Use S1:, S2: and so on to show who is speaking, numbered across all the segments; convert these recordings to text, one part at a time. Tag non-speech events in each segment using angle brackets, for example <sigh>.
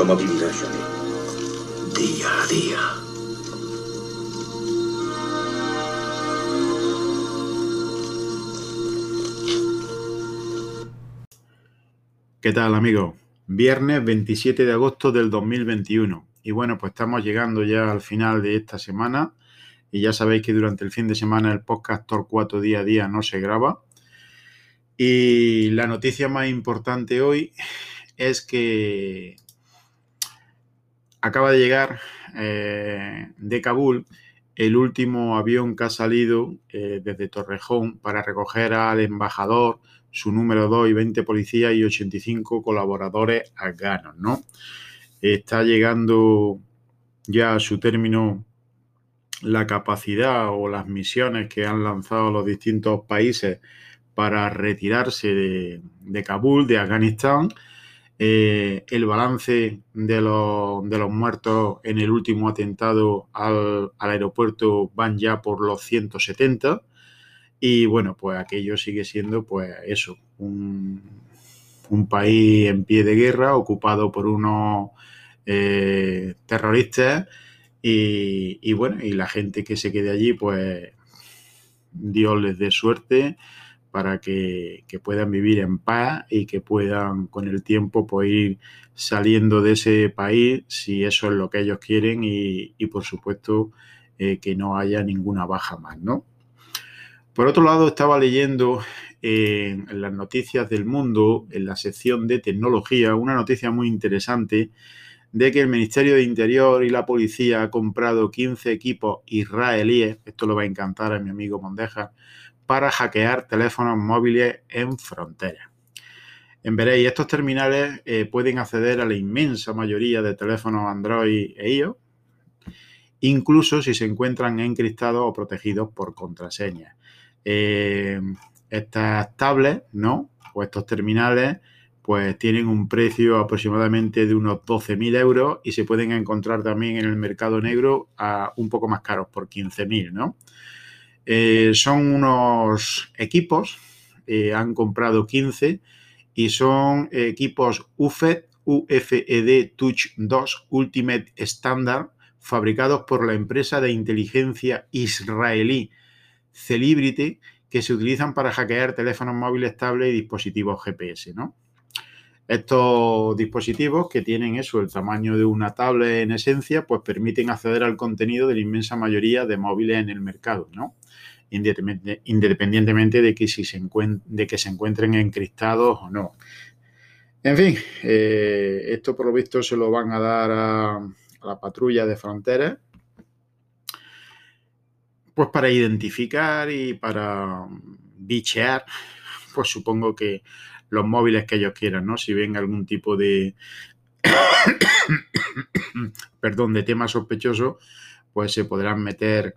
S1: ¿Cómo vivirá Johnny?
S2: Día a día.
S3: ¿Qué tal amigos? Viernes 27 de agosto del 2021. Y bueno, pues estamos llegando ya al final de esta semana. Y ya sabéis que durante el fin de semana el podcast Tor 4 día a día no se graba. Y la noticia más importante hoy es que acaba de llegar eh, de Kabul el último avión que ha salido eh, desde Torrejón para recoger al embajador, su número 2 y 20 policías y 85 colaboradores afganos, ¿no? Está llegando ya a su término la capacidad o las misiones que han lanzado los distintos países para retirarse de, Kabul, de Afganistán. Eh, el balance de los, muertos en el último atentado al, aeropuerto van ya por los 170. Y bueno, pues aquello sigue siendo, pues eso, un, país en pie de guerra, ocupado por unos eh, terroristas y, bueno, y la gente que se quede allí, pues Dios les dé suerte para que, puedan vivir en paz y que puedan con el tiempo pues, ir saliendo de ese país si eso es lo que ellos quieren y, por supuesto eh, que no haya ninguna baja más, ¿no? Por otro lado, estaba leyendo en las noticias del mundo, en la sección de tecnología, una noticia muy interesante de que el Ministerio de Interior y la Policía ha comprado 15 equipos israelíes, esto lo va a encantar a mi amigo Mondeja, para hackear teléfonos móviles en frontera. En veréis, estos terminales eh, pueden acceder a la inmensa mayoría de teléfonos Android e iOS, incluso si se encuentran encriptados o protegidos por contraseñas. Eh, estas tablets, ¿no? O estos terminales pues tienen un precio aproximadamente de unos 12.000 euros y se pueden encontrar también en el mercado negro a un poco más caros, por 15.000, ¿no? Eh, son unos equipos, eh, han comprado 15 y son equipos UFED, UFED Touch 2 Ultimate Standard, fabricados por la empresa de inteligencia israelí Celebrity, que se utilizan para hackear teléfonos móviles, tablets y dispositivos GPS, ¿no? Estos dispositivos que tienen eso, el tamaño de una tablet en esencia, pues permiten acceder al contenido de la inmensa mayoría de móviles en el mercado, ¿no? Independientemente de que, si se, encuentren encriptados o no. En fin, eh, esto por lo visto se lo van a dar a la patrulla de fronteras, pues para identificar y para bichear, pues supongo que los móviles que ellos quieran, ¿no? Si ven algún tipo de, <coughs> perdón, de tema sospechoso, pues se podrán meter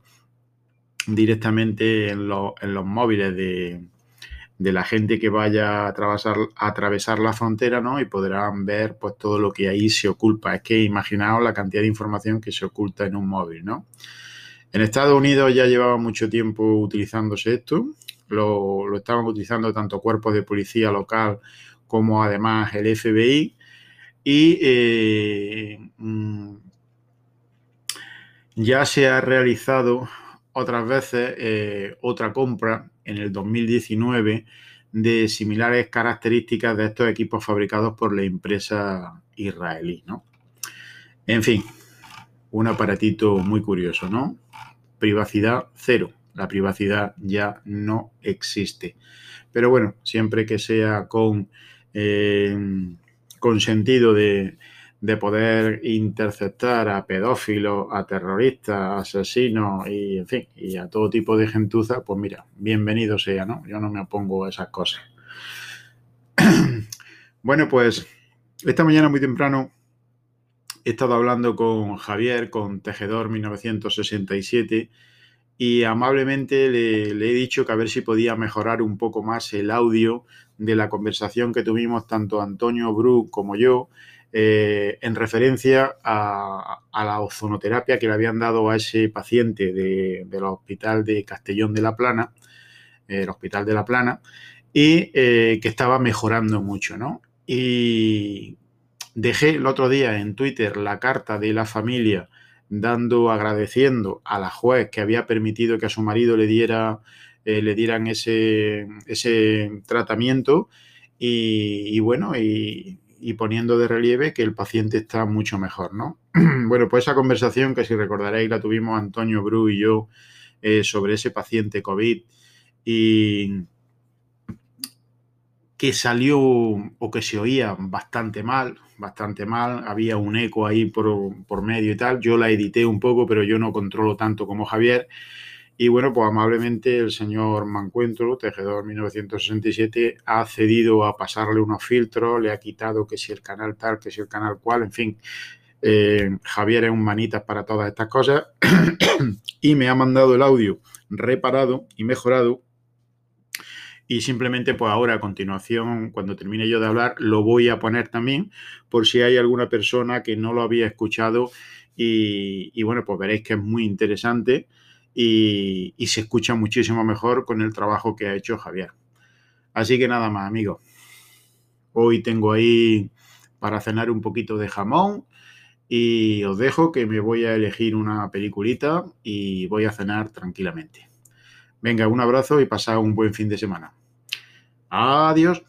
S3: directamente en, los móviles de, la gente que vaya a atravesar, a atravesar la frontera, ¿no? Y podrán ver pues todo lo que ahí se oculta. Es que imaginaos la cantidad de información que se oculta en un móvil, ¿no? En Estados Unidos ya llevaba mucho tiempo utilizándose esto lo, estaban utilizando tanto cuerpos de policía local como además el FBI. Y eh, mm, ya se ha realizado otras veces eh, otra compra en el 2019 de similares características de estos equipos fabricados por la empresa israelí, ¿no? En fin, un aparatito muy curioso, ¿no? Privacidad cero la privacidad ya no existe. Pero bueno, siempre que sea con, eh, sentido de, poder interceptar a pedófilos, a terroristas, asesinos y en fin, y a todo tipo de gentuza, pues mira, bienvenido sea, ¿no? Yo no me opongo a esas cosas. <clears throat> bueno, pues esta mañana muy temprano he estado hablando con Javier, con Tejedor 1967 y amablemente le, he dicho que a ver si podía mejorar un poco más el audio de la conversación que tuvimos tanto Antonio Bru como yo eh, en referencia a, la ozonoterapia que le habían dado a ese paciente del hospital de Castellón de la Plana, el hospital de la Plana, y eh, que estaba mejorando mucho, ¿no? Y
S4: dejé el otro día en Twitter la carta de la familia dando, agradeciendo a la juez que había permitido que a su marido le diera, eh, le dieran ese, ese tratamiento y, bueno, y, poniendo de relieve que el paciente está mucho mejor, ¿no? <clears throat> bueno, pues esa conversación que si recordaréis la tuvimos Antonio Bru y yo eh, sobre ese paciente COVID y que salió o que se oía bastante mal, bastante mal, había un eco ahí por, por medio y tal, yo la edité un poco, pero yo no controlo tanto como Javier. Y bueno, pues amablemente el señor Mancuentro, tejedor 1967, ha cedido a pasarle unos filtros, le ha quitado que si el canal tal, que si el canal cual, en fin. Eh, Javier es un manitas para todas estas cosas. <coughs> Y me ha mandado el audio reparado y mejorado y simplemente pues ahora a continuación cuando termine yo de hablar lo voy a poner también por si hay alguna persona que no lo había escuchado y, y bueno pues veréis que es muy interesante y, se escucha muchísimo mejor con el trabajo que ha hecho Javier. Así que nada más, amigos. Hoy tengo ahí para cenar un poquito de jamón y os dejo que me voy a elegir una peliculita y voy a cenar tranquilamente. Venga, un abrazo y pasad un buen fin de semana. Adiós.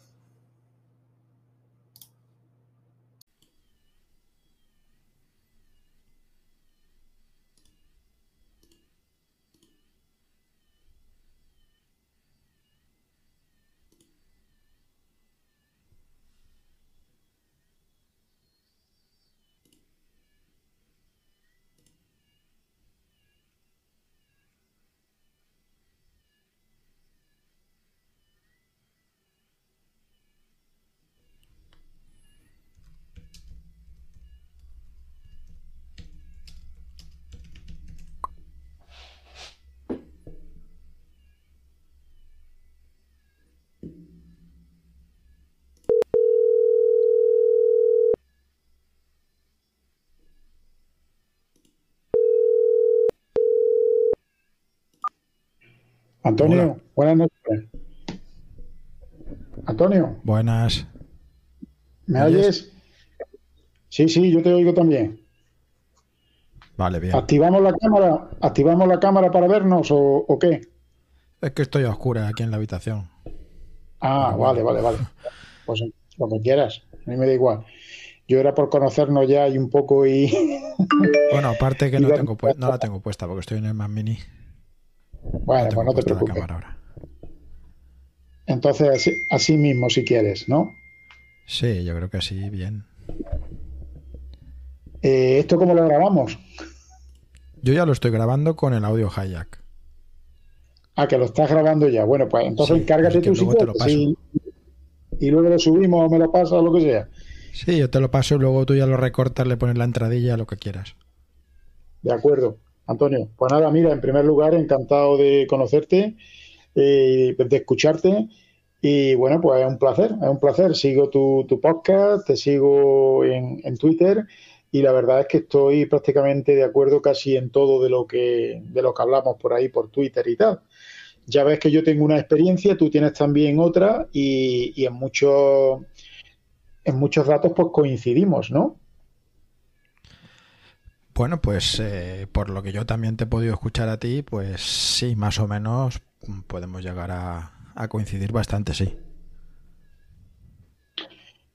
S4: Antonio, buenas noches. Antonio.
S2: Buenas.
S4: ¿Me oyes? Sí, sí, yo te oigo también.
S2: Vale, bien.
S4: ¿Activamos la cámara? ¿Activamos la cámara para vernos o, qué?
S2: Es que estoy a oscura aquí en la habitación.
S4: Ah, vale, vale, vale. Pues lo que quieras, a mí me da igual. Yo era por conocernos ya y un poco y...
S2: Bueno, aparte que <laughs> no, tengo no la tengo puesta porque estoy en el Mac Mini.
S4: Bueno, pues no te preocupes. Entonces, así, mismo, si quieres, ¿no?
S2: Sí, yo creo que sí, bien.
S4: Eh, ¿Esto cómo lo grabamos?
S2: Yo ya lo estoy grabando con el audio Hayak.
S4: Ah, que lo estás grabando ya. Bueno, pues entonces encárgate tú si quieres. Y, luego lo subimos o me lo pasas o lo que sea.
S2: Sí, yo te lo paso y luego tú ya lo recortas, le pones la entradilla, lo que quieras.
S4: De acuerdo. Antonio, pues nada, mira, en primer lugar, encantado de conocerte, eh, de escucharte. Y bueno, pues es un placer, es un placer. Sigo tu, podcast, te sigo en, Twitter y la verdad es que estoy prácticamente de acuerdo casi en todo de lo que, de lo que hablamos por ahí, por Twitter y tal. Ya ves que yo tengo una experiencia, tú tienes también otra y, y en muchos en muchos datos pues coincidimos, ¿no?
S2: Bueno, pues eh, por lo que yo también te he podido escuchar a ti, pues sí, más o menos podemos llegar a, coincidir bastante, sí.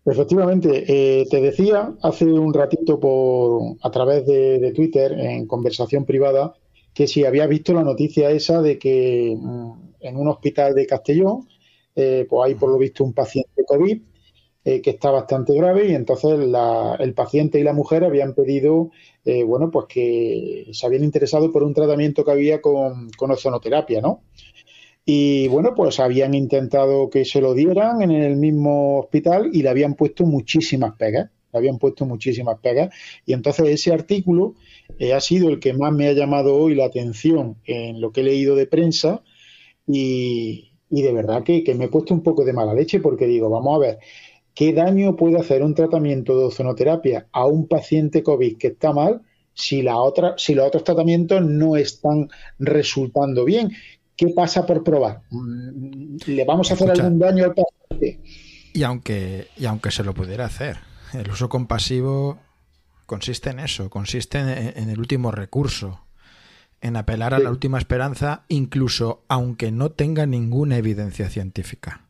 S4: Efectivamente, eh, te decía hace un ratito por a través de, Twitter en conversación privada que si había visto la noticia esa de que mm, en un hospital de Castellón, eh, pues hay por lo visto un paciente COVID que está bastante grave y entonces el paciente y la mujer habían pedido eh, bueno, pues que se habían interesado por un tratamiento que había con, con ozonoterapia, ¿no? Y bueno, pues habían intentado que se lo dieran en el mismo hospital y le habían puesto muchísimas pegas, le habían puesto muchísimas pegas. Y entonces ese artículo eh, ha sido el que más me ha llamado hoy la atención en lo que he leído de prensa y, y de verdad que, que me he puesto un poco de mala leche porque digo, vamos a ver, ¿Qué daño puede hacer un tratamiento de ozonoterapia a un paciente COVID que está mal si, la otra, si los otros tratamientos no están resultando bien? ¿Qué pasa por probar? Mm, ¿Le vamos a hacer algún daño al paciente?
S2: Y aunque, y aunque se lo pudiera hacer, El uso compasivo consiste en eso, consiste en, el último recurso, en apelar a la última esperanza, incluso aunque no tenga ninguna evidencia científica.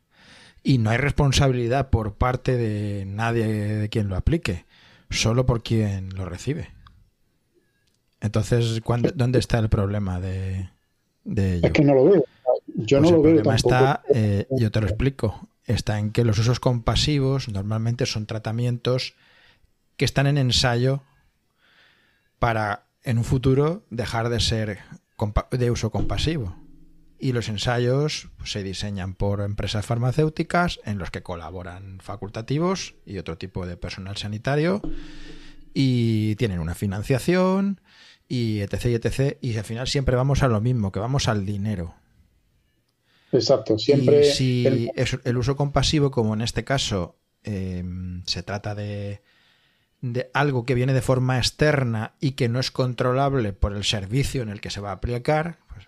S2: Y no hay responsabilidad por parte de nadie de quien lo aplique, solo por quien lo recibe. Entonces, ¿dónde está el problema de, ello?
S4: Es que no lo veo. Yo no
S2: pues
S4: lo veo.
S2: El problema está, eh, yo te lo explico, está en que los usos compasivos normalmente son tratamientos que están en ensayo para en un futuro dejar de ser de uso compasivo. Y los ensayos se diseñan por empresas farmacéuticas en los que colaboran facultativos y otro tipo de personal sanitario y tienen una financiación y etc, y etc. Y al final siempre vamos a lo mismo, que vamos al dinero.
S4: Exacto, siempre.
S2: Y si el... uso compasivo, como en este caso em, se trata de, de algo que viene de forma externa y que no es controlable por el servicio en el que se va a aplicar, pues,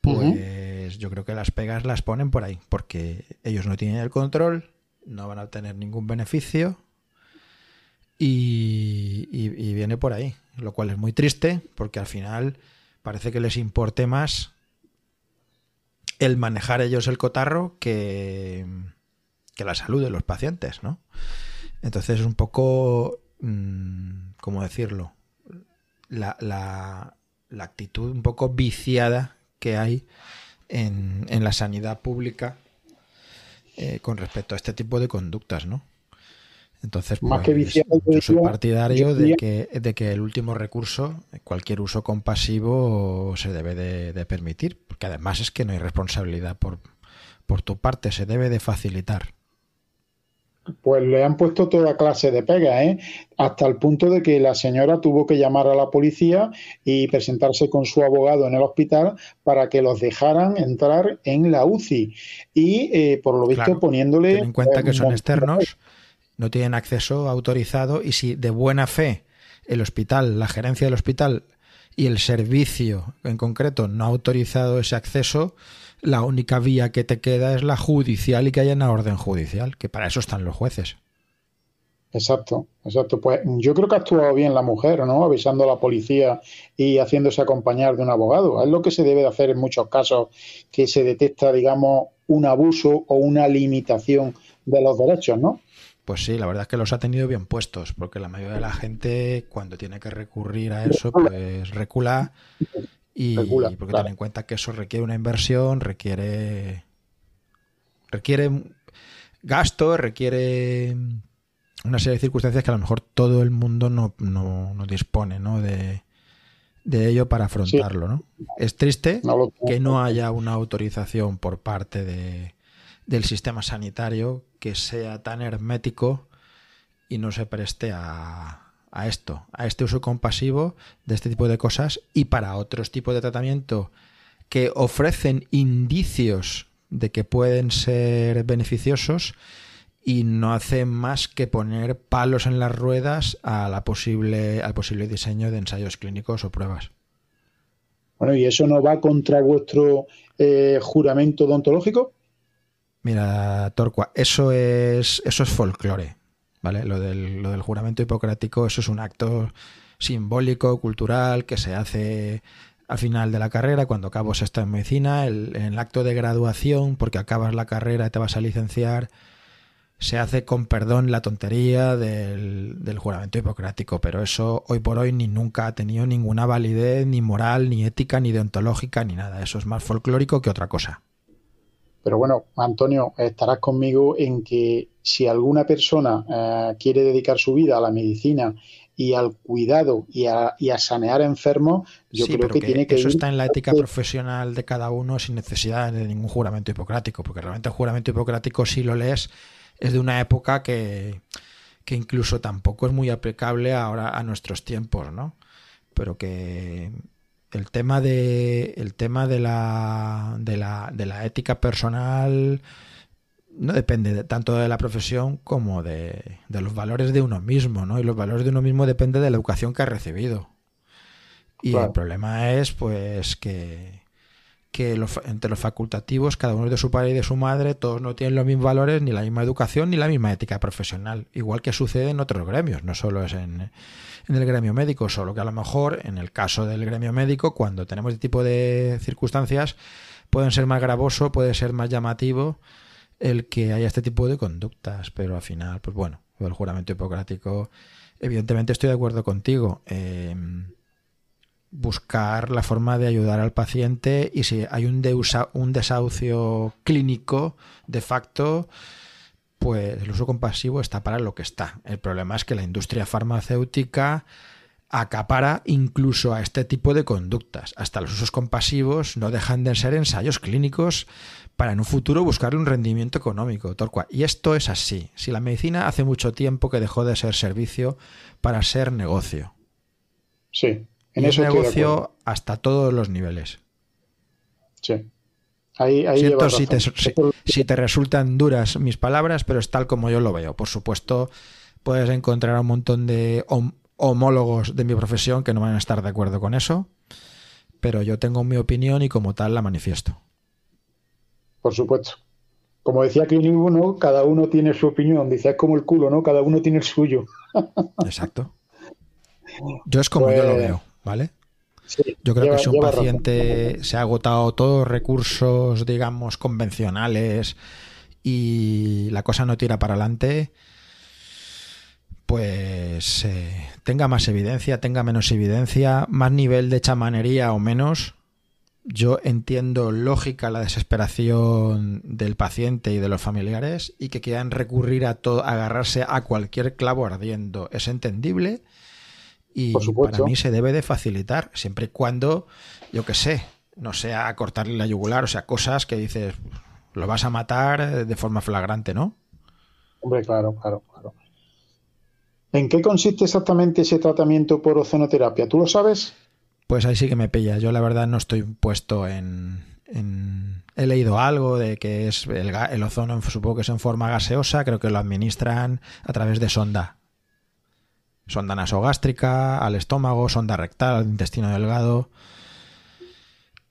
S2: pues yo creo que las pegas las ponen por ahí, porque ellos no tienen el control, no van a obtener ningún beneficio y, viene por ahí, lo cual es muy triste, porque al final parece que les importe más el manejar ellos el cotarro que, que la salud de los pacientes, ¿no? Entonces es un poco, mm, ¿cómo decirlo? La, la, actitud un poco viciada que hay en, en la sanidad pública eh, con respecto a este tipo de conductas, ¿no? Entonces, Más que pues, yo soy partidario de que, de que el último recurso, cualquier uso compasivo, se debe de, permitir, porque además es que no hay responsabilidad por, por tu parte, se debe de facilitar.
S4: Pues le han puesto toda clase de pega, ¿eh? hasta el punto de que la señora tuvo que llamar a la policía y presentarse con su abogado en el hospital para que los dejaran entrar en la UCI. Y eh, por lo visto poniéndole...
S2: Ten en cuenta que son externos no tienen acceso autorizado y si de buena fe el hospital, la gerencia del hospital y el servicio en concreto no ha autorizado ese acceso, la única vía que te queda es la judicial y que haya una orden judicial, que para eso están los jueces.
S4: Exacto, exacto. Pues yo creo que ha actuado bien la mujer, ¿no? Avisando a la policía y haciéndose acompañar de un abogado. Es lo que se debe de hacer en muchos casos que se detecta, digamos, un abuso o una limitación de los derechos, ¿no?
S2: Pues sí, la verdad es que los ha tenido bien puestos, porque la mayoría de la gente cuando tiene que recurrir a eso, pues recula y porque ten en cuenta que eso requiere una inversión, requiere requiere gasto, requiere una serie de circunstancias que a lo mejor todo el mundo no, dispone ¿no? De, ello para afrontarlo. ¿no? Es triste que no haya una autorización por parte de, del sistema sanitario que sea tan hermético y no se preste a, a esto, a este uso compasivo de este tipo de cosas y para otros tipos de tratamiento que ofrecen indicios de que pueden ser beneficiosos y no hacen más que poner palos en las ruedas a la posible, al posible diseño de ensayos clínicos o pruebas.
S4: Bueno, ¿y eso no va contra vuestro eh, juramento odontológico?
S2: Mira, Torqua, eso es, eso es folclore, ¿vale? Lo del, lo del juramento hipocrático, eso es un acto simbólico, cultural, que se hace al final de la carrera, cuando acabas esta en medicina, el, el acto de graduación, porque acabas la carrera y te vas a licenciar, se hace con perdón la tontería del, del, juramento hipocrático, pero eso hoy por hoy ni nunca ha tenido ninguna validez, ni moral, ni ética, ni deontológica, ni nada. Eso es más folclórico que otra cosa.
S4: Pero bueno, Antonio, estarás conmigo en que si alguna persona eh, quiere dedicar su vida a la medicina y al cuidado y a, sanear enfermos, yo creo que, tiene que...
S2: Eso está en la ética profesional de cada uno sin necesidad de ningún juramento hipocrático, porque realmente el juramento hipocrático, si lo lees, es de una época que, que incluso tampoco es muy aplicable ahora a nuestros tiempos, ¿no? Pero que el tema de el tema de la, de la, de la ética personal no depende tanto de la profesión como de, de, los valores de uno mismo, ¿no? Y los valores de uno mismo depende de la educación que ha recibido. Y el problema es, pues, que, que entre los facultativos, cada uno es de su padre y de su madre, todos no tienen los mismos valores, ni la misma educación, ni la misma ética profesional. Igual que sucede en otros gremios, no solo es en, en el gremio médico, solo que a lo mejor en el caso del gremio médico, cuando tenemos este tipo de circunstancias, pueden ser más gravoso, puede ser más llamativo el que haya este tipo de conductas, pero al final, pues bueno, el juramento hipocrático, evidentemente estoy de acuerdo contigo. Eh, buscar la forma de ayudar al paciente y si hay un, un desahucio clínico de facto, pues el uso compasivo está para lo que está. El problema es que la industria farmacéutica acapara incluso a este tipo de conductas. Hasta los usos compasivos no dejan de ser ensayos clínicos para en un futuro buscar un rendimiento económico. Y esto es así. Si la medicina hace mucho tiempo que dejó de ser servicio para ser negocio.
S4: Sí.
S2: En es negocio hasta todos los niveles.
S4: Sí.
S2: Ahí, Siento si te, si, te, resultan duras mis palabras, pero es tal como yo lo veo. Por supuesto, puedes encontrar un montón de homólogos de mi profesión que no van a estar de acuerdo con eso, pero yo tengo mi opinión y como tal la manifiesto.
S4: Por supuesto. Como decía Clint uno, cada uno tiene su opinión. Dice, es como el culo, ¿no? Cada uno tiene el suyo. <laughs>
S2: Exacto. Yo es como yo lo pues, veo. ¿Vale? Yo creo que si un paciente se ha agotado todos los recursos, digamos, convencionales y la cosa no tira para adelante, pues eh, tenga más evidencia, tenga menos evidencia, más nivel de chamanería o menos. Yo entiendo lógica la desesperación del paciente y de los familiares y que quieran recurrir a todo, agarrarse a cualquier clavo ardiendo. Es entendible y para mí se debe de facilitar, siempre y cuando, yo qué sé, no sea cortarle la yugular, o sea, cosas que dices, lo vas a matar de forma flagrante, ¿no?
S4: Hombre, claro, claro, claro. ¿En qué consiste exactamente ese tratamiento por ozonoterapia? ¿Tú lo sabes?
S2: Pues ahí sí que me pilla. Yo la verdad no estoy puesto en... He leído algo de que es el, el ozono, supongo que es en forma gaseosa, creo que lo administran a través de sonda sonda nasogástrica, al estómago, sonda rectal, al intestino delgado.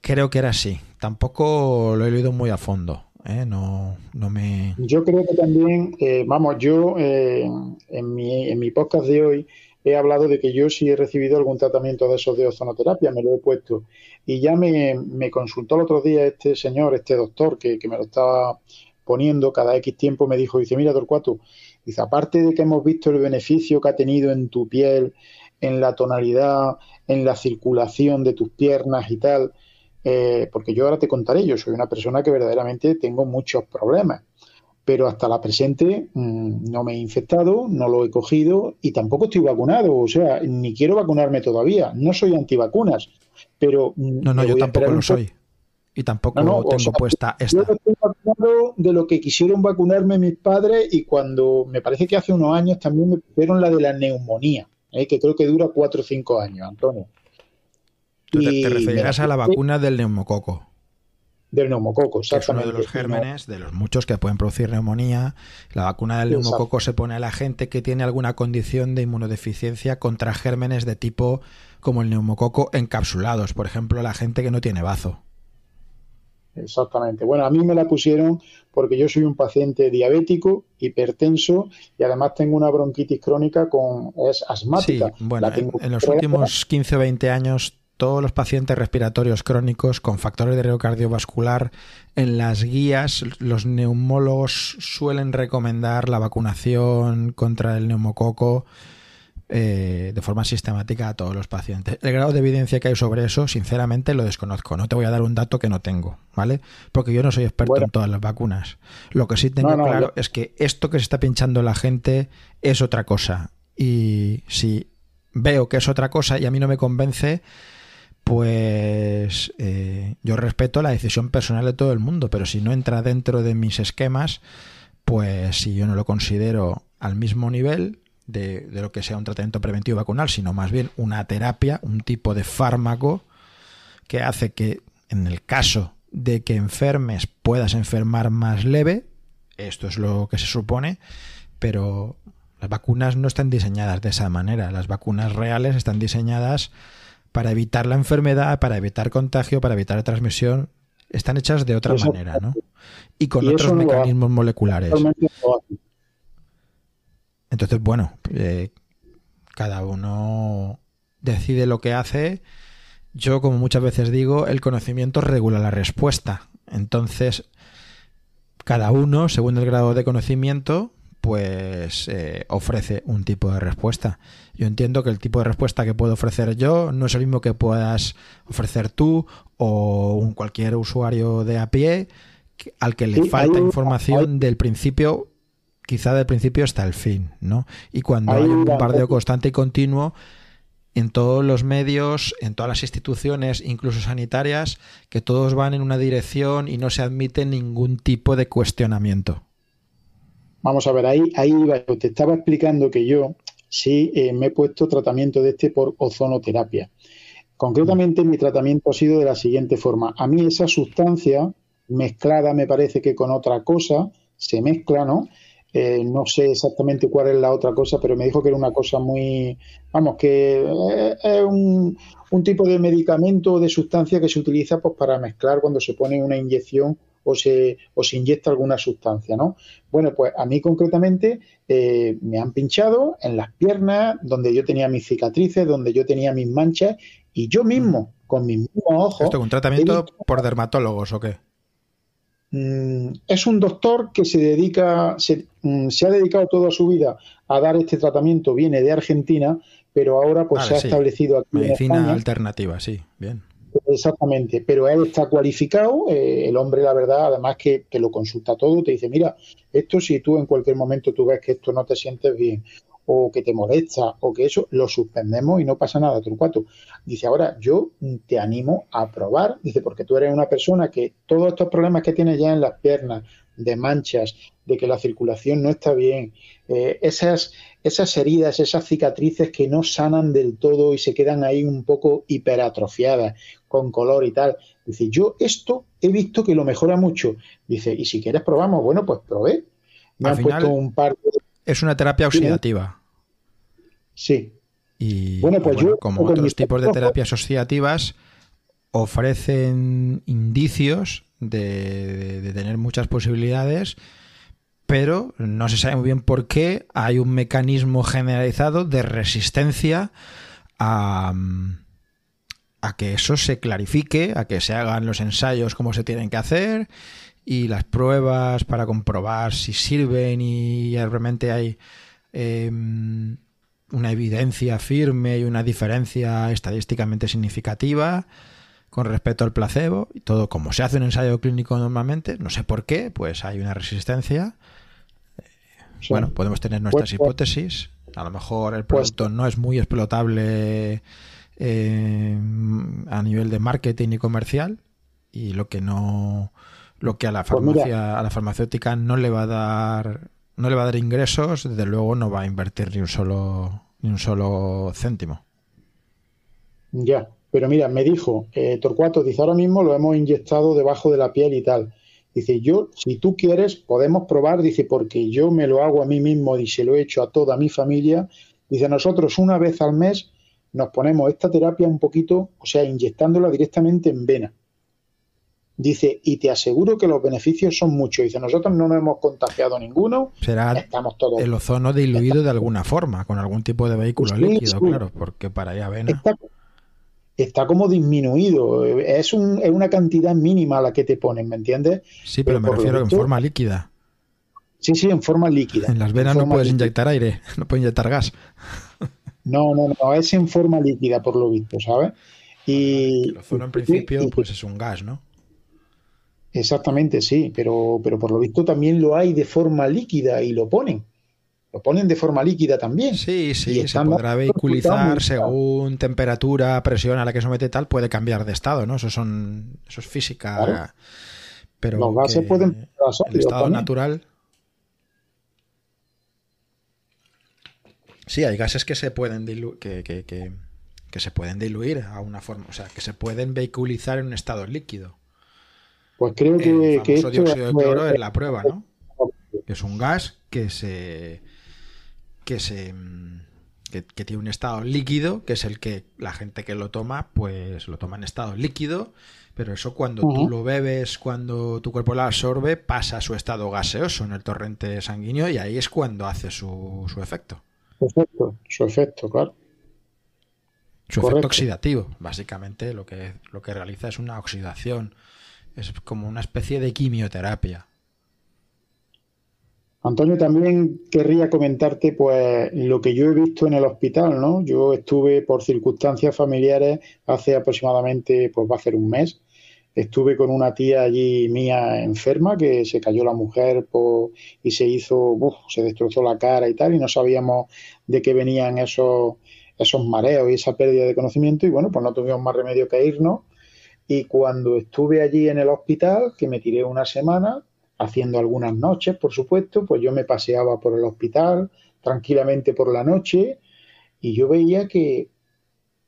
S2: Creo que era así. Tampoco lo he leído muy a fondo. ¿eh? No, no me.
S4: Yo creo que también, eh, vamos, yo eh, en, mi, en mi podcast de hoy he hablado de que yo sí he recibido algún tratamiento de esos de ozonoterapia, me lo he puesto. Y ya me, me consultó el otro día este señor, este doctor que, que, me lo estaba poniendo cada X tiempo, me dijo, dice, mira, Torcuato, Dice, aparte de que hemos visto el beneficio que ha tenido en tu piel, en la tonalidad, en la circulación de tus piernas y tal, eh, porque yo ahora te contaré, yo soy una persona que verdaderamente tengo muchos problemas, pero hasta la presente mm, no me he infectado, no lo he cogido y tampoco estoy vacunado, o sea, ni quiero vacunarme todavía, no soy antivacunas, pero...
S2: Mm, no, no, yo tampoco lo soy. Y tampoco tengo puesta esta. Yo
S4: estoy vacunado de lo que quisieron vacunarme mis padres y cuando me parece que hace unos años también me pusieron la de la neumonía, ¿eh? que creo que dura cuatro o cinco años, Antonio.
S2: Tú te, referirás a la vacuna del neumococo.
S4: Del neumococo,
S2: exactamente. es uno de los gérmenes, de los muchos que pueden producir neumonía. La vacuna del neumococo se pone a la gente que tiene alguna condición de inmunodeficiencia contra gérmenes de tipo como el neumococo encapsulados. Por ejemplo, la gente que no tiene bazo.
S4: Exactamente. Bueno, a mí me la pusieron porque yo soy un paciente diabético, hipertenso y además tengo una bronquitis crónica con es asmática.
S2: Sí, bueno, en, los últimos 15 o 20 años todos los pacientes respiratorios crónicos con factores de riesgo cardiovascular en las guías los neumólogos suelen recomendar la vacunación contra el neumococo eh, de forma sistemática a todos los pacientes. El grado de evidencia que hay sobre eso, sinceramente, lo desconozco. No te voy a dar un dato que no tengo, ¿vale? Porque yo no soy experto en todas las vacunas. Lo que sí tengo claro es que esto que se está pinchando la gente es otra cosa. Y si veo que es otra cosa y a mí no me convence, pues eh, yo respeto la decisión personal de todo el mundo, pero si no entra dentro de mis esquemas, pues si yo no lo considero al mismo nivel, de, lo que sea un tratamiento preventivo vacunal, sino más bien una terapia, un tipo de fármaco que hace que en el caso de que enfermes puedas enfermar más leve, esto es lo que se supone, pero las vacunas no están diseñadas de esa manera, las vacunas reales están diseñadas para evitar la enfermedad, para evitar contagio, para evitar transmisión. Están hechas de otra manera, ¿no? Y con otros mecanismos moleculares. Entonces, bueno, eh, cada uno decide lo que hace. Yo, como muchas veces digo, el conocimiento regula la respuesta. Entonces, cada uno, según el grado de conocimiento, pues eh, ofrece un tipo de respuesta. Yo entiendo que el tipo de respuesta que puedo ofrecer yo no es el mismo que puedas ofrecer tú o un cualquier usuario de a pie al que le falta información del principio, quizá del principio hasta el fin, ¿no? Y cuando hay un bombardeo constante y continuo, en todos los medios, en todas las instituciones, incluso sanitarias, que todos van en una dirección y no se admite ningún tipo de cuestionamiento.
S4: Vamos a ver, ahí, ahí te estaba explicando que yo sí eh, me he puesto tratamiento de este por ozonoterapia. Concretamente mi tratamiento ha sido de la siguiente forma. A mí esa sustancia mezclada me parece que con otra cosa, se mezcla, ¿no? Eh, no sé exactamente cuál es la otra cosa, pero me dijo que era una cosa muy, vamos, que es un, tipo de medicamento o de sustancia que se utiliza pues, para mezclar cuando se pone una inyección o se, o se inyecta alguna sustancia, ¿no? Bueno, pues a mí concretamente eh, me han pinchado en las piernas, donde yo tenía mis cicatrices, donde yo tenía mis manchas, y yo mismo, con mis mismos ojos...
S2: ¿Esto es un tratamiento por dermatólogos o qué?
S4: Mm, es un doctor que se dedica, mm, se, ha dedicado toda su vida a dar este tratamiento, viene de Argentina, pero ahora pues se ha establecido aquí
S2: Medicina alternativa, sí, bien.
S4: Exactamente, pero él está cualificado, eh, el hombre la verdad, además que, que, lo consulta todo, te dice, mira, esto si tú en cualquier momento tú ves que esto no te sientes bien o que te molesta o que eso, lo suspendemos y no pasa nada, Turcuato. Dice, ahora yo te animo a probar, dice, porque tú eres una persona que todos estos problemas que tienes ya en las piernas, de manchas, de que la circulación no está bien, eh, esas, esas heridas, esas cicatrices que no sanan del todo y se quedan ahí un poco hiperatrofiadas, con color y tal. Dice, yo esto he visto que lo mejora mucho. Dice, y si quieres probamos, bueno, pues probé.
S2: Me han puesto un par Es una terapia oxidativa.
S4: Sí.
S2: Y bueno, pues yo, como otros tipos de terapias oxidativas, ofrecen indicios de, tener muchas posibilidades, pero no se sabe muy bien por qué hay un mecanismo generalizado de resistencia a, a que eso se clarifique, a que se hagan los ensayos como se tienen que hacer y las pruebas para comprobar si sirven y realmente hay em, una evidencia firme y una diferencia estadísticamente significativa con respecto al placebo y todo como se hace un ensayo clínico normalmente, no sé por qué, pues hay una resistencia. Bueno, podemos tener nuestras pues, pues, hipótesis. A lo mejor el pues producto no es muy explotable eh, a nivel de marketing y comercial y lo que no lo que a la farmacia a la farmacéutica no le va a dar no le va a dar ingresos, desde luego no va a invertir ni un solo, ni un solo céntimo.
S4: Ya, pero mira, me dijo eh, Torcuato, dice, ahora mismo lo hemos inyectado debajo de la piel y tal. Dice, yo, si tú quieres, podemos probar, dice, porque yo me lo hago a mí mismo y se lo he hecho a toda mi familia. Dice, nosotros una vez al mes nos ponemos esta terapia un poquito, o sea, inyectándola directamente en vena. Dice, y te aseguro que los beneficios son muchos. Dice, nosotros no nos hemos contagiado ninguno.
S2: Será estamos todos, el ozono diluido de alguna forma, con algún tipo de vehículo líquido, claro, porque para allá ven.
S4: Está, como disminuido. Es, un, es, una cantidad mínima la que te ponen, ¿me entiendes?
S2: Sí, pero, me refiero en forma líquida.
S4: Sí, sí, en forma líquida.
S2: En las venas no puedes inyectar aire, <laughs> no puedes inyectar gas.
S4: No, no, no, es en forma líquida, por lo visto, ¿sabes?
S2: Y, el ozono en principio, pues es un gas, ¿no?
S4: Exactamente, sí, pero, pero por lo visto también lo hay de forma líquida y lo ponen. Lo ponen de forma líquida también.
S2: Sí, sí, se podrá vehiculizar según temperatura, presión a la que somete tal, puede cambiar de estado, ¿no? Eso son, eso es física. Pero
S4: Los gases pueden
S2: el estado natural. Sí, hay gases que se pueden que, que, que, que se pueden diluir a una forma, o sea, que se pueden vehiculizar en un estado líquido.
S4: Pues creo que,
S2: el que dióxido de cloro es la prueba, ¿no? es un gas que se que se que, tiene un estado líquido, que es el que la gente que lo toma, pues lo toma en estado líquido, pero eso cuando tú lo bebes, cuando tu cuerpo lo absorbe, pasa a su estado gaseoso en el torrente sanguíneo y ahí es cuando hace su, su efecto.
S4: Su efecto, su efecto, claro.
S2: Su efecto oxidativo, básicamente lo que, lo que realiza es una oxidación, es como una especie de quimioterapia.
S4: Antonio, también querría comentarte pues lo que yo he visto en el hospital, ¿no? Yo estuve por circunstancias familiares hace aproximadamente, pues va a ser un mes. Estuve con una tía allí mía enferma que se cayó la mujer y se hizo, se destrozó la cara y tal, y no sabíamos de qué venían esos, esos mareos y esa pérdida de conocimiento, y bueno, pues no tuvimos más remedio que irnos. Y cuando estuve allí en el hospital, que me tiré una semana, haciendo algunas noches, por supuesto, pues yo me paseaba por el hospital tranquilamente por la noche y yo veía que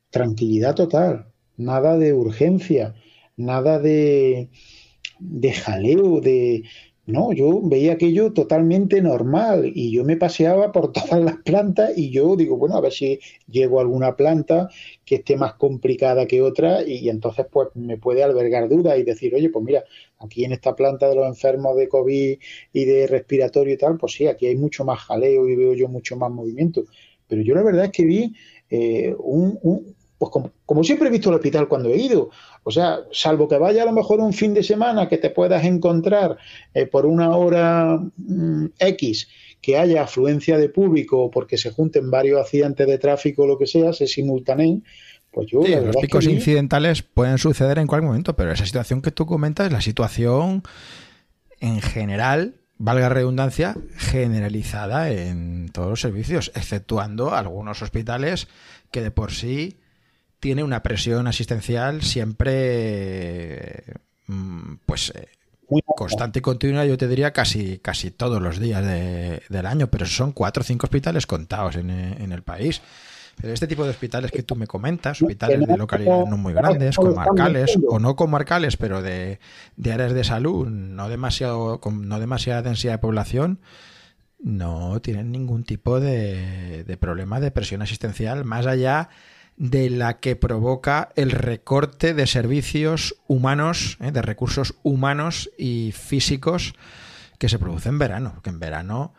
S4: tranquilidad total, nada de urgencia, nada de, jaleo, de, no, yo veía aquello totalmente normal y yo me paseaba por <laughs> todas las plantas y yo digo, bueno, a ver si llego a alguna planta que esté más complicada que otra y, entonces pues me puede albergar dudas y decir, oye, pues mira, aquí en esta planta de los enfermos de COVID y de respiratorio y tal, pues sí, aquí hay mucho más jaleo y veo yo mucho más movimiento. Pero yo la verdad es que vi eh, un, pues como, siempre he visto el hospital cuando he ido, o sea, salvo que vaya a lo mejor un fin de semana que te puedas encontrar eh, por una hora mm, X que haya afluencia de público o porque se junten varios accidentes de tráfico o lo que sea, se simultaneen, pues yo...
S2: Sí, los picos incidentales pueden suceder en cualquier momento, pero esa situación que tú comentas es la situación en general valga redundancia, generalizada en todos los servicios, exceptuando algunos hospitales que de por sí tiene una presión asistencial siempre mm, pues eh, constante y continua, yo te diría casi, casi todos los días del año, pero son cuatro o cinco hospitales contados en, el país. Pero este tipo de hospitales que tú me comentas, hospitales de localidades no muy grandes, comarcales o no comarcales, pero de, áreas de salud, no demasiado, con no demasiada densidad de población, no tienen ningún tipo de, de problema de presión asistencial más allá de la que provoca el recorte de servicios humanos, ¿eh? de recursos humanos y físicos que se produce en verano. Porque en verano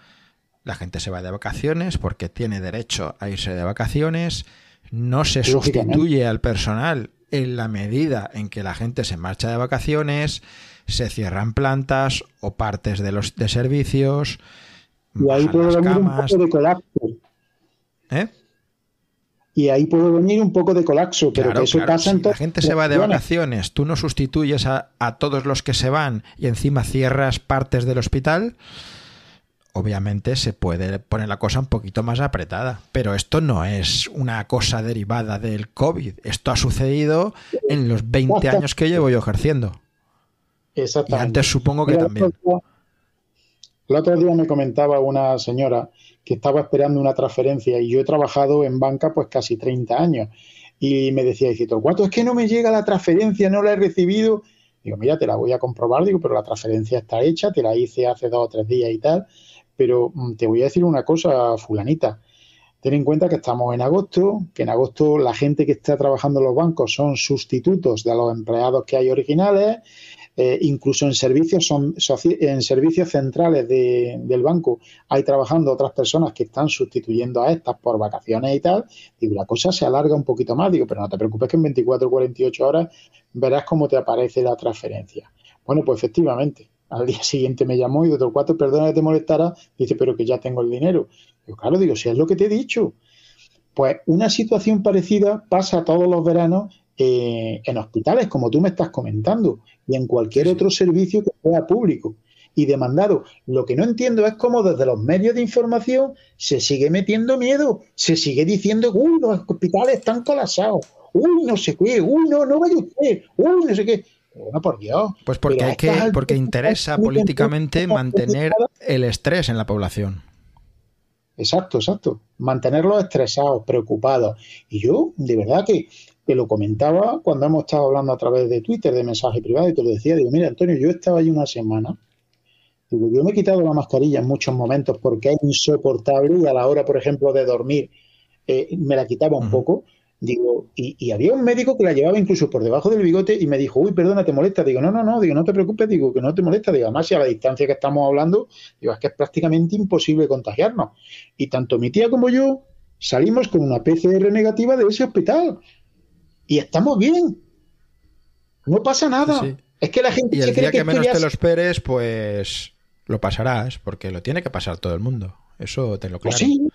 S2: la gente se va de vacaciones porque tiene derecho a irse de vacaciones, no se sustituye al personal en la medida en que la gente se marcha de vacaciones, se cierran plantas o partes de los de servicios.
S4: Y ahí puede un poco de colapso. ¿Eh? Y ahí puede venir un poco de colapso, pero que eso pasa
S2: si La gente se va de vacaciones, tú no sustituyes a, todos los que se van y encima cierras partes del hospital, obviamente se puede poner la cosa un poquito más apretada. Pero esto no es una cosa derivada del COVID. Esto ha sucedido en los 20 años que llevo yo ejerciendo.
S4: Exactamente.
S2: Y antes supongo que también.
S4: El otro día me comentaba una señora que estaba esperando una transferencia y yo he trabajado en banca pues casi 30 años y me decía, dice, ¿cuánto es que no me llega la transferencia? No la he recibido. Digo, mira, te la voy a comprobar, digo, pero la transferencia está hecha, te la hice hace dos o tres días y tal, pero mm, te voy a decir una cosa, fulanita. Ten en cuenta que estamos en agosto, que en agosto la gente que está trabajando en los bancos son sustitutos de los empleados que hay originales, eh, incluso en servicios, son, en servicios centrales del banco hay trabajando otras personas que están sustituyendo a estas por vacaciones y tal. Digo, la cosa se alarga un poquito más. Digo, pero no te preocupes que en 24 o 48 horas verás cómo te aparece la transferencia. Bueno, pues efectivamente, al día siguiente me llamó y de otro cuatro, perdona que te molestara, dice, pero que ya tengo el dinero. Digo, claro, digo, si es lo que te he dicho. Pues una situación parecida pasa todos los veranos eh, en hospitales, como tú me estás comentando, y en cualquier otro servicio que sea público y demandado. Lo que no entiendo es cómo desde los medios de información se sigue metiendo miedo, se sigue diciendo, uy, los hospitales están colapsados, uy, no sé qué, uy, no, no vaya usted, uy, no sé qué. Bueno, por Dios.
S2: Pues porque, hay que, porque interesa políticamente mantener el estrés en la población.
S4: Exacto, exacto. Mantenerlos estresados, preocupados. Y yo, de verdad que lo comentaba cuando hemos estado hablando a través de Twitter, de mensaje privado, y te lo decía, digo, mira, Antonio, yo estaba allí una semana, digo, yo me he quitado la mascarilla en muchos momentos porque es insoportable y a la hora, por ejemplo, de dormir, eh, me la quitaba un poco. Digo, y, había un médico que la llevaba incluso por debajo del bigote y me dijo, uy, perdona, ¿te molesta? Digo, no, no, no, digo, no te preocupes, digo, que no te molesta. Digo, además, si a la distancia que estamos hablando, digo, es que es prácticamente imposible contagiarnos. Y tanto mi tía como yo salimos con una PCR negativa de ese hospital. Y estamos bien. No pasa nada. Es que la gente
S2: y el día que, menos te lo esperes, pues lo pasarás, porque lo tiene que pasar todo el mundo. Eso te lo
S4: pues claro. sí,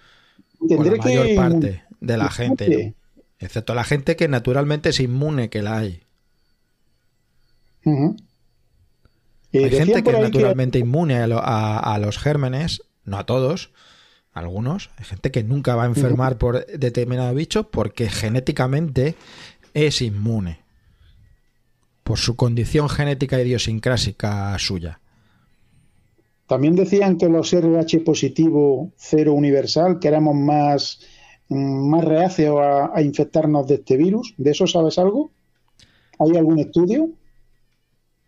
S2: la mayor parte de la gente. Excepto la gente que naturalmente es inmune, que la hay. hay gente que es naturalmente inmune a, los gérmenes, no a todos, algunos. Hay gente que nunca va a enfermar por determinado bicho porque genéticamente es inmune. Por su condición genética idiosincrásica suya.
S4: También decían que los RH positivo cero universal, que éramos más Mm, más reacio a, infectarnos de este virus. ¿De eso sabes algo? ¿Hay algún estudio?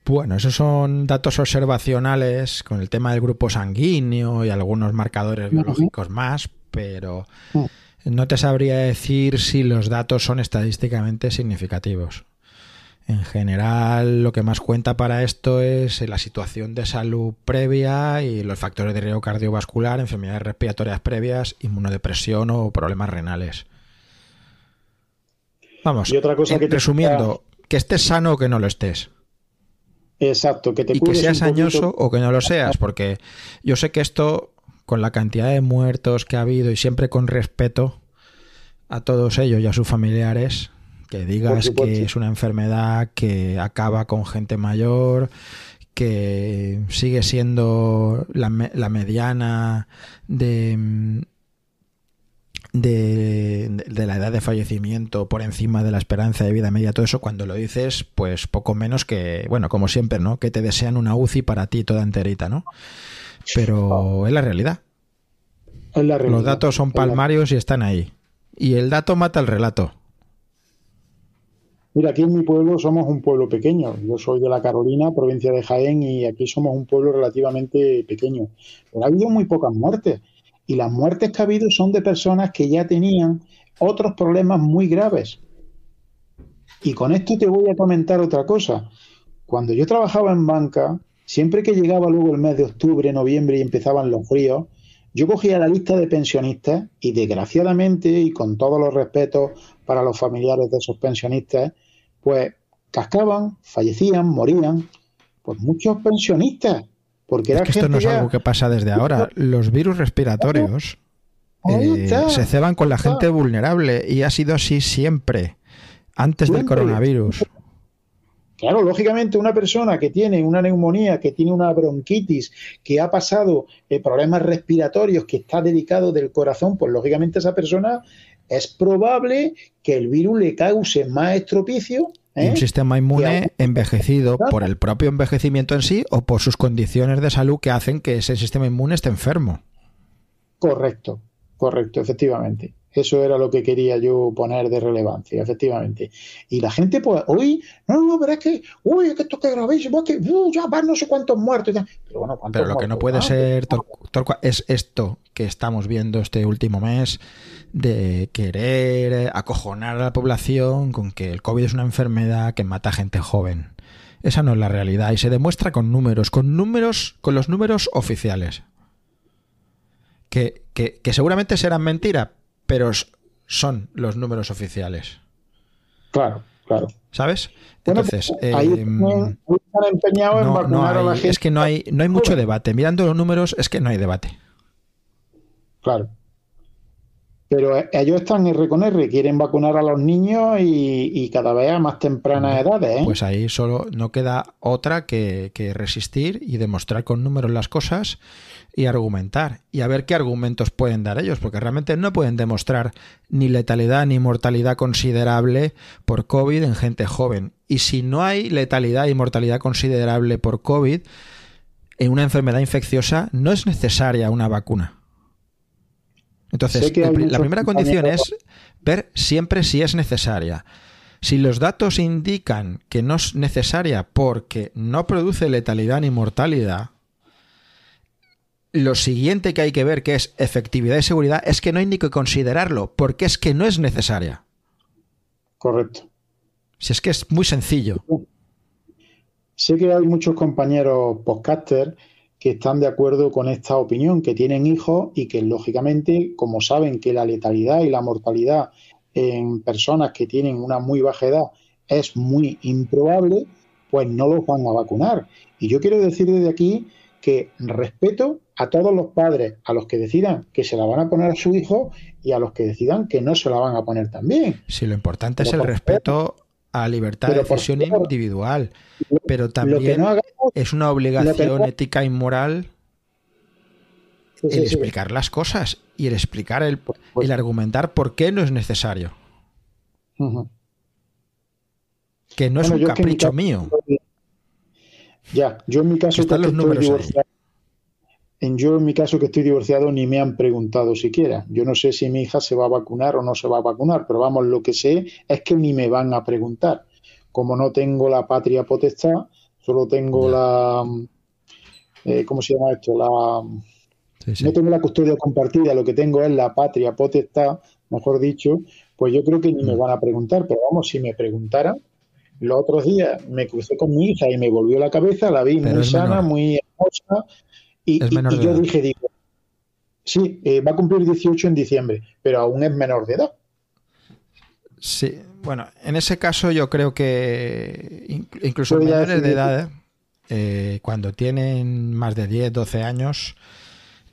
S2: Bueno, esos son datos observacionales con el tema del grupo sanguíneo y algunos marcadores biológicos más, pero mm. No te sabría decir si los datos son estadísticamente significativos. En general, lo que más cuenta para esto es la situación de salud previa y los factores de riesgo cardiovascular, enfermedades respiratorias previas, inmunodepresión o problemas renales. Vamos, y otra cosa que resumiendo, que estés sano o que no lo estés.
S4: Exacto, que te
S2: Y que seas añoso o que no lo seas, porque yo sé que esto, con la cantidad de muertos que ha habido y siempre con respeto a todos ellos y a sus familiares, que digas que es una enfermedad que acaba con gente mayor, que sigue siendo la, mediana de, de, la edad de fallecimiento por encima de la esperanza de vida media, todo eso, cuando lo dices, pues poco menos que, bueno, como siempre, ¿no? Que te desean una UCI para ti toda enterita, ¿no? Pero es la realidad. Es la realidad. Los datos son palmarios y están ahí. Y el dato mata el relato.
S4: Mira, aquí en mi pueblo somos un pueblo pequeño. Yo soy de la Carolina, provincia de Jaén, y aquí somos un pueblo relativamente pequeño. Pero ha habido muy pocas muertes. Y las muertes que ha habido son de personas que ya tenían otros problemas muy graves. Y con esto te voy a comentar otra cosa. Cuando yo trabajaba en banca, siempre que llegaba luego el mes de octubre, noviembre y empezaban los fríos, yo cogía la lista de pensionistas y desgraciadamente y con todos los respetos para los familiares de esos pensionistas, pues cascaban, fallecían, morían, pues muchos pensionistas. Porque
S2: es que esto no es algo que pasa desde ahora. Los virus respiratorios eh, se ceban con la gente vulnerable y ha sido así siempre, antes del coronavirus.
S4: Claro, lógicamente una persona que tiene una neumonía, que tiene una bronquitis, que ha pasado eh, problemas respiratorios, que está dedicado del corazón, pues lógicamente esa persona es probable que el virus le cause más estropicio.
S2: Un ¿eh? sistema inmune envejecido por el propio envejecimiento en sí o por sus condiciones de salud que hacen que ese sistema inmune esté enfermo.
S4: Correcto, correcto, efectivamente. Eso era lo que quería yo poner de relevancia, efectivamente. Y la gente, pues, hoy, no, no, pero es que, uy, es que esto que gravísimo, es que uh, ya van no sé cuántos muertos.
S2: Pero bueno, Pero lo que no puede ser, es esto que estamos viendo este último mes de querer acojonar a la población con que el COVID es una enfermedad que mata a gente joven. Esa no es la realidad y se demuestra con números, con números, con los números oficiales. Que, que, que seguramente serán mentiras, pero son los números oficiales.
S4: Claro, claro.
S2: ¿Sabes? Entonces, Es que no hay, no hay mucho debate. Mirando los números, es que no hay debate.
S4: Claro. Pero eh, ellos están R con R, quieren vacunar a los niños y, cada vez a más tempranas edades. ¿eh?
S2: Pues ahí solo no queda otra que, que resistir y demostrar con números las cosas y argumentar y a ver qué argumentos pueden dar ellos, porque realmente no pueden demostrar ni letalidad ni mortalidad considerable por COVID en gente joven. Y si no hay letalidad y mortalidad considerable por COVID en una enfermedad infecciosa, no es necesaria una vacuna. Entonces, la primera condición es ver siempre si es necesaria. Si los datos indican que no es necesaria porque no produce letalidad ni mortalidad, lo siguiente que hay que ver, que es efectividad y seguridad, es que no hay ni que considerarlo, porque es que no es necesaria.
S4: Correcto.
S2: Si es que es muy sencillo.
S4: Sé que hay muchos compañeros podcasters que están de acuerdo con esta opinión, que tienen hijos y que lógicamente, como saben que la letalidad y la mortalidad en personas que tienen una muy baja edad es muy improbable, pues no los van a vacunar. Y yo quiero decir desde aquí que respeto a todos los padres, a los que decidan que se la van a poner a su hijo y a los que decidan que no se la van a poner también.
S2: Sí, lo importante es el respeto a libertad de decisión individual, pero también es una obligación ética y moral el explicar las cosas y el explicar, el, el, argumentar por qué no es necesario. Que no es un capricho mío.
S4: Ya, yo en mi caso que estoy divorciado, en, yo en mi caso que estoy divorciado ni me han preguntado siquiera. Yo no sé si mi hija se va a vacunar o no se va a vacunar, pero vamos, lo que sé es que ni me van a preguntar. Como no tengo la patria potestad, solo tengo la eh, ¿cómo se llama esto? La no tengo la custodia compartida, lo que tengo es la patria potestad, mejor dicho, pues yo creo que ni me mm. van a preguntar, pero vamos, si me preguntaran, los otros días me crucé con mi hija y me volvió la cabeza, la vi muy sana, muy hermosa, y, yo dije, digo, sí, eh, va a cumplir 18 en diciembre, pero aún es menor de edad.
S2: Sí, bueno, en ese caso yo creo que incluso menores de edad, eh, cuando tienen más de 10, 12 años,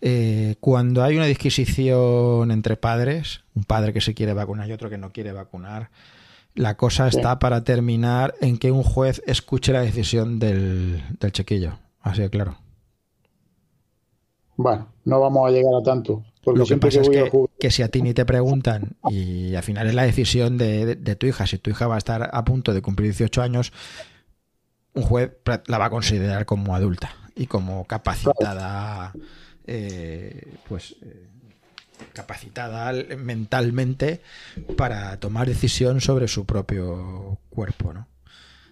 S2: eh, cuando hay una disquisición entre padres, un padre que se quiere vacunar y otro que no quiere vacunar, la cosa está para terminar en que un juez escuche la decisión del, del chiquillo. Así de claro.
S4: Bueno, no vamos a llegar a tanto.
S2: Lo que pasa es que, si a ti ni te preguntan y al final es la decisión de, de, tu hija, si tu hija va a estar a punto de cumplir 18 años, un juez la va a considerar como adulta y como capacitada, eh, pues eh, capacitada mentalmente para tomar decisión sobre su propio cuerpo, ¿no?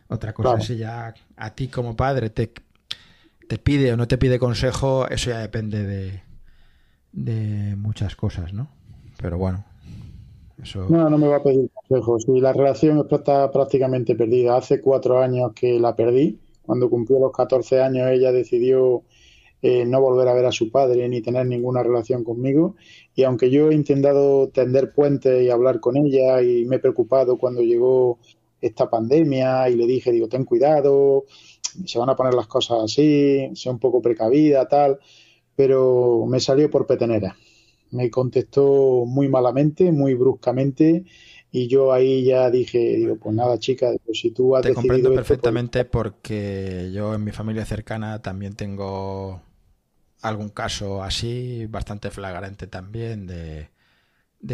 S2: Otra cosa es si ya a ti como padre te, te pide o no te pide consejo, eso ya depende de, de muchas cosas, ¿no? Pero bueno, eso...
S4: No, no me va a pedir consejo. Si la relación está prácticamente perdida. Hace cuatro años que la perdí. Cuando cumplió los 14 años ella decidió eh, no volver a ver a su padre ni tener ninguna relación conmigo. Y aunque yo he intentado tender puentes y hablar con ella y me he preocupado cuando llegó esta pandemia y le dije, digo, ten cuidado, se van a poner las cosas así, sea un poco precavida, tal, pero me salió por petenera. Me contestó muy malamente, muy bruscamente y yo ahí ya dije, digo, pues nada, chica, si tú has
S2: Te comprendo pues perfectamente porque yo en mi familia cercana también tengo algún caso así, bastante flagrante también, de,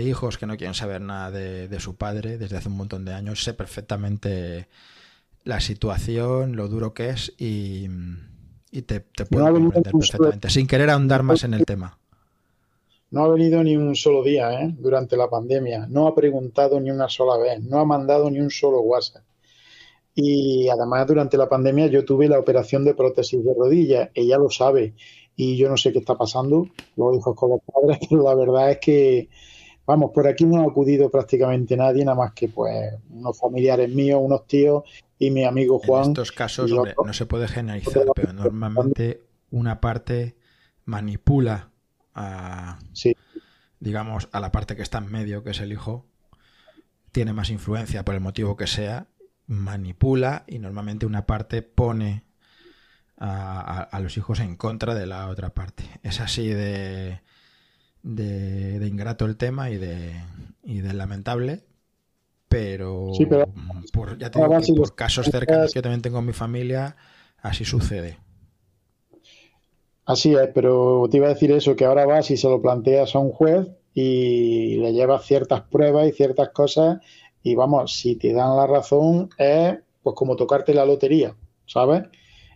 S2: hijos que no quieren saber nada de, su padre desde hace un montón de años. Sé perfectamente la situación, lo duro que es y, te, puedo comprender perfectamente, sin querer ahondar más en el tema.
S4: No ha venido ni un solo día ¿eh? durante la pandemia, no ha preguntado ni una sola vez, no ha mandado ni un solo WhatsApp. Y además durante la pandemia yo tuve la operación de prótesis de rodilla, ella lo sabe y yo no sé qué está pasando, lo dijo con los padres, <laughs> pero la verdad es que, vamos, por aquí no ha acudido prácticamente nadie, nada más que pues unos familiares míos, unos tíos y mi amigo Juan. En
S2: estos casos, no se puede generalizar, pero normalmente una parte manipula a, digamos, a la parte que está en medio, que es el hijo, tiene más influencia por el motivo que sea, manipula y normalmente una parte pone a, los hijos en contra de la otra parte. Es así de, de, ingrato el tema y de, y de lamentable, pero, por, ya tengo por casos cercanos que yo también tengo en mi familia, así sucede.
S4: Así es, pero te iba a decir eso, que ahora vas y se lo planteas a un juez y le llevas ciertas pruebas y ciertas cosas y vamos, si te dan la razón es pues como tocarte la lotería, ¿sabes?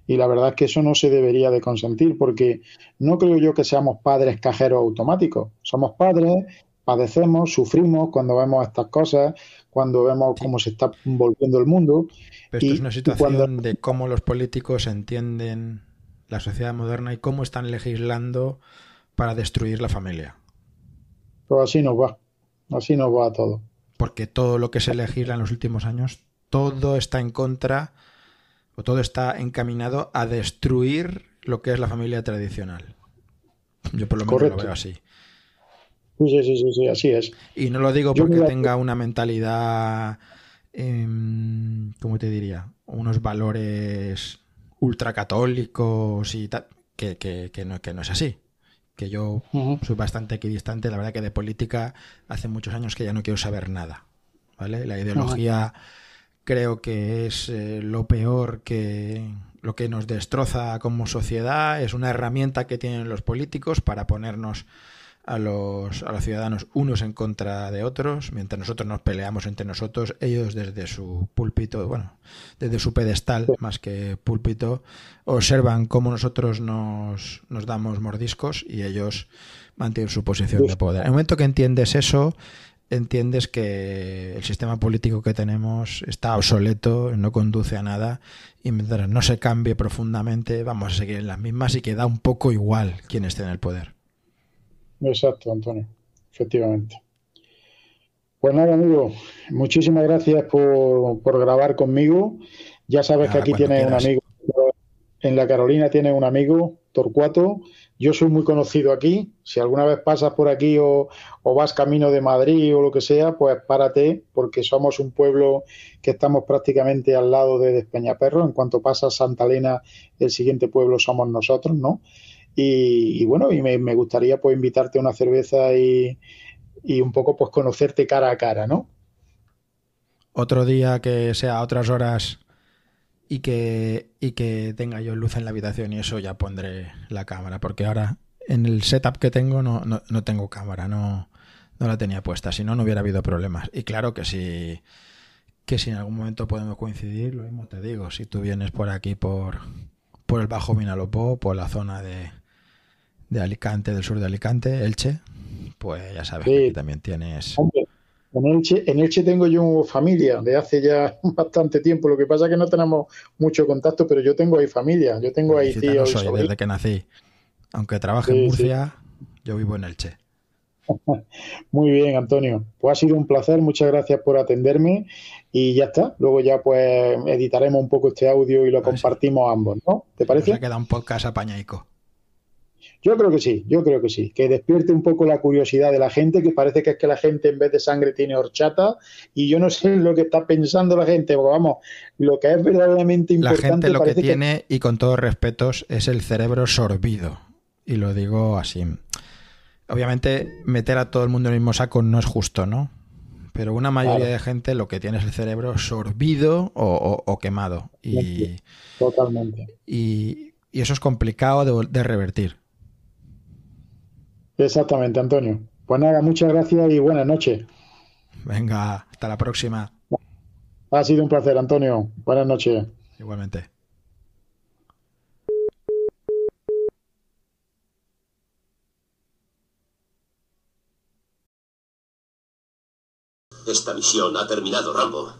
S4: Y la verdad es que eso no se debería de consentir porque no creo yo que seamos padres cajeros automáticos. Somos padres, padecemos, sufrimos cuando vemos estas cosas, cuando vemos cómo se está volviendo el mundo.
S2: Pero esto es una situación de cómo los políticos entienden la sociedad moderna y cómo están legislando para destruir la familia.
S4: Pues así nos va, así nos va todo.
S2: Porque todo lo que se legisla en los últimos años, todo está en contra o todo está encaminado a destruir lo que es la familia tradicional. Yo por lo menos lo veo así.
S4: Sí, sí, sí, sí, así es.
S2: Y no lo digo porque tenga una mentalidad, eh, ¿cómo te diría? Unos valores ultracatólicos y tal, que, que, no, que no es así. Que yo soy bastante equidistante. La verdad que de política hace muchos años que ya no quiero saber nada. ¿Vale? La ideología creo que es eh, lo peor que lo que nos destroza como sociedad. Es una herramienta que tienen los políticos para ponernos a los, a los ciudadanos unos en contra de otros, mientras nosotros nos peleamos entre nosotros, ellos desde su púlpito, bueno, desde su pedestal más que púlpito, observan cómo nosotros nos, nos damos mordiscos y ellos mantienen su posición de poder. En el momento que entiendes eso, entiendes que el sistema político que tenemos está obsoleto, no conduce a nada y mientras no se cambie profundamente vamos a seguir en las mismas y queda un poco igual quien esté en el poder.
S4: Exacto, Antonio, efectivamente. Pues nada, amigo, muchísimas gracias por, grabar conmigo. Ya sabes que aquí tienes un amigo, en la Carolina tienes un amigo, Torcuato. Yo soy muy conocido aquí. Si alguna vez pasas por aquí o, vas camino de Madrid o lo que sea, pues párate, porque somos un pueblo que estamos prácticamente al lado de Despeñaperro. En cuanto pasas Santa Elena, el siguiente pueblo somos nosotros, ¿no? Y, bueno, y me, gustaría pues invitarte a una cerveza y, un poco pues conocerte cara a cara, ¿no?
S2: Otro día que sea a otras horas y que, y que tenga yo luz en la habitación y eso ya pondré la cámara, porque ahora en el setup que tengo no, no, tengo cámara, no, no la tenía puesta, si no, no hubiera habido problemas. Y claro que si, que si en algún momento podemos coincidir, lo mismo te digo, si tú vienes por aquí, por, por el Bajo Minalopó, por la zona de, de Alicante, del sur de Alicante, Elche, pues ya sabes que también tienes...
S4: en Elche, en Elche tengo yo familia de hace ya <laughs> bastante tiempo. Lo que pasa es que no tenemos mucho contacto, pero yo tengo ahí familia. Yo tengo ahí
S2: tíos. soy desde que nací. Aunque trabaje en Murcia, yo vivo en Elche. <laughs>
S4: Muy bien, Antonio. Pues ha sido un placer. Muchas gracias por atenderme. Y ya está. Luego ya pues editaremos un poco este audio y lo compartimos ambos, ¿no? ¿Te parece?
S2: Se queda un podcast apañaico.
S4: Yo creo que sí, yo creo que sí, que despierte un poco la curiosidad de la gente, que parece que es que la gente en vez de sangre tiene horchata, y yo no sé lo que está pensando la gente, porque vamos, lo que es verdaderamente importante.
S2: La gente lo que tiene, y con todos respetos, es el cerebro sorbido, y lo digo así. Obviamente, meter a todo el mundo en el mismo saco no es justo, ¿no? Pero una mayoría de gente lo que tiene es el cerebro sorbido o, quemado. Y,
S4: Totalmente.
S2: Y, eso es complicado de revertir.
S4: Exactamente, Antonio. Pues nada, muchas gracias y buenas noches.
S2: Venga, hasta la próxima.
S4: Ha sido un placer, Antonio. Buenas noches.
S2: Igualmente.
S1: Esta misión ha terminado, Rambo.